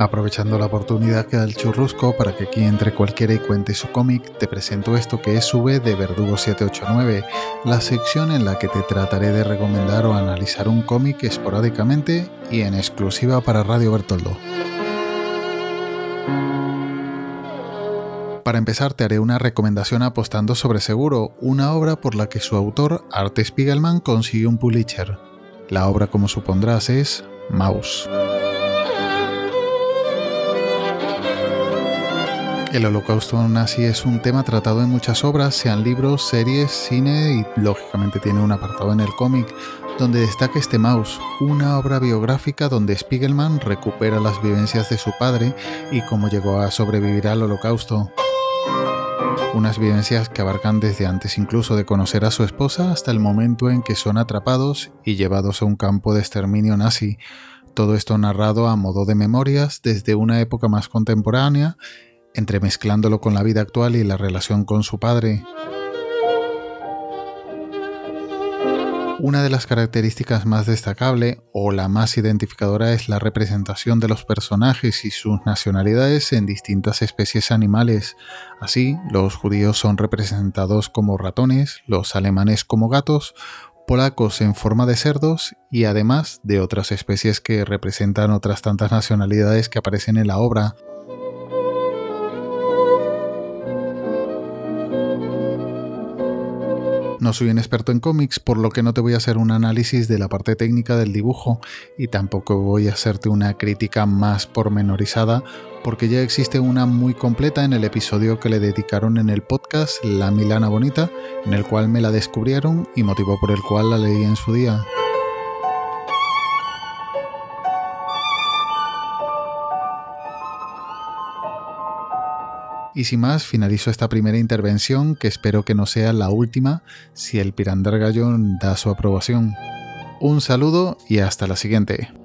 Aprovechando la oportunidad que da el churrusco para que aquí entre cualquiera y cuente su cómic, te presento esto que es Sube de Verdugo 789, la sección en la que te trataré de recomendar o analizar un cómic esporádicamente y en exclusiva para Radio Bertoldo. Para empezar te haré una recomendación apostando sobre seguro, una obra por la que su autor, Art Spiegelman, consiguió un Pulitzer. La obra, como supondrás, es Mouse. El holocausto nazi es un tema tratado en muchas obras, sean libros, series, cine y lógicamente tiene un apartado en el cómic donde destaca este Mouse, una obra biográfica donde Spiegelman recupera las vivencias de su padre y cómo llegó a sobrevivir al holocausto. Unas vivencias que abarcan desde antes incluso de conocer a su esposa hasta el momento en que son atrapados y llevados a un campo de exterminio nazi. Todo esto narrado a modo de memorias desde una época más contemporánea entremezclándolo con la vida actual y la relación con su padre. Una de las características más destacable o la más identificadora es la representación de los personajes y sus nacionalidades en distintas especies animales. Así, los judíos son representados como ratones, los alemanes como gatos, polacos en forma de cerdos y además de otras especies que representan otras tantas nacionalidades que aparecen en la obra. No soy un experto en cómics, por lo que no te voy a hacer un análisis de la parte técnica del dibujo y tampoco voy a hacerte una crítica más pormenorizada, porque ya existe una muy completa en el episodio que le dedicaron en el podcast La Milana Bonita, en el cual me la descubrieron y motivo por el cual la leí en su día. Y sin más, finalizo esta primera intervención que espero que no sea la última si el Pirandar Gallón da su aprobación. Un saludo y hasta la siguiente.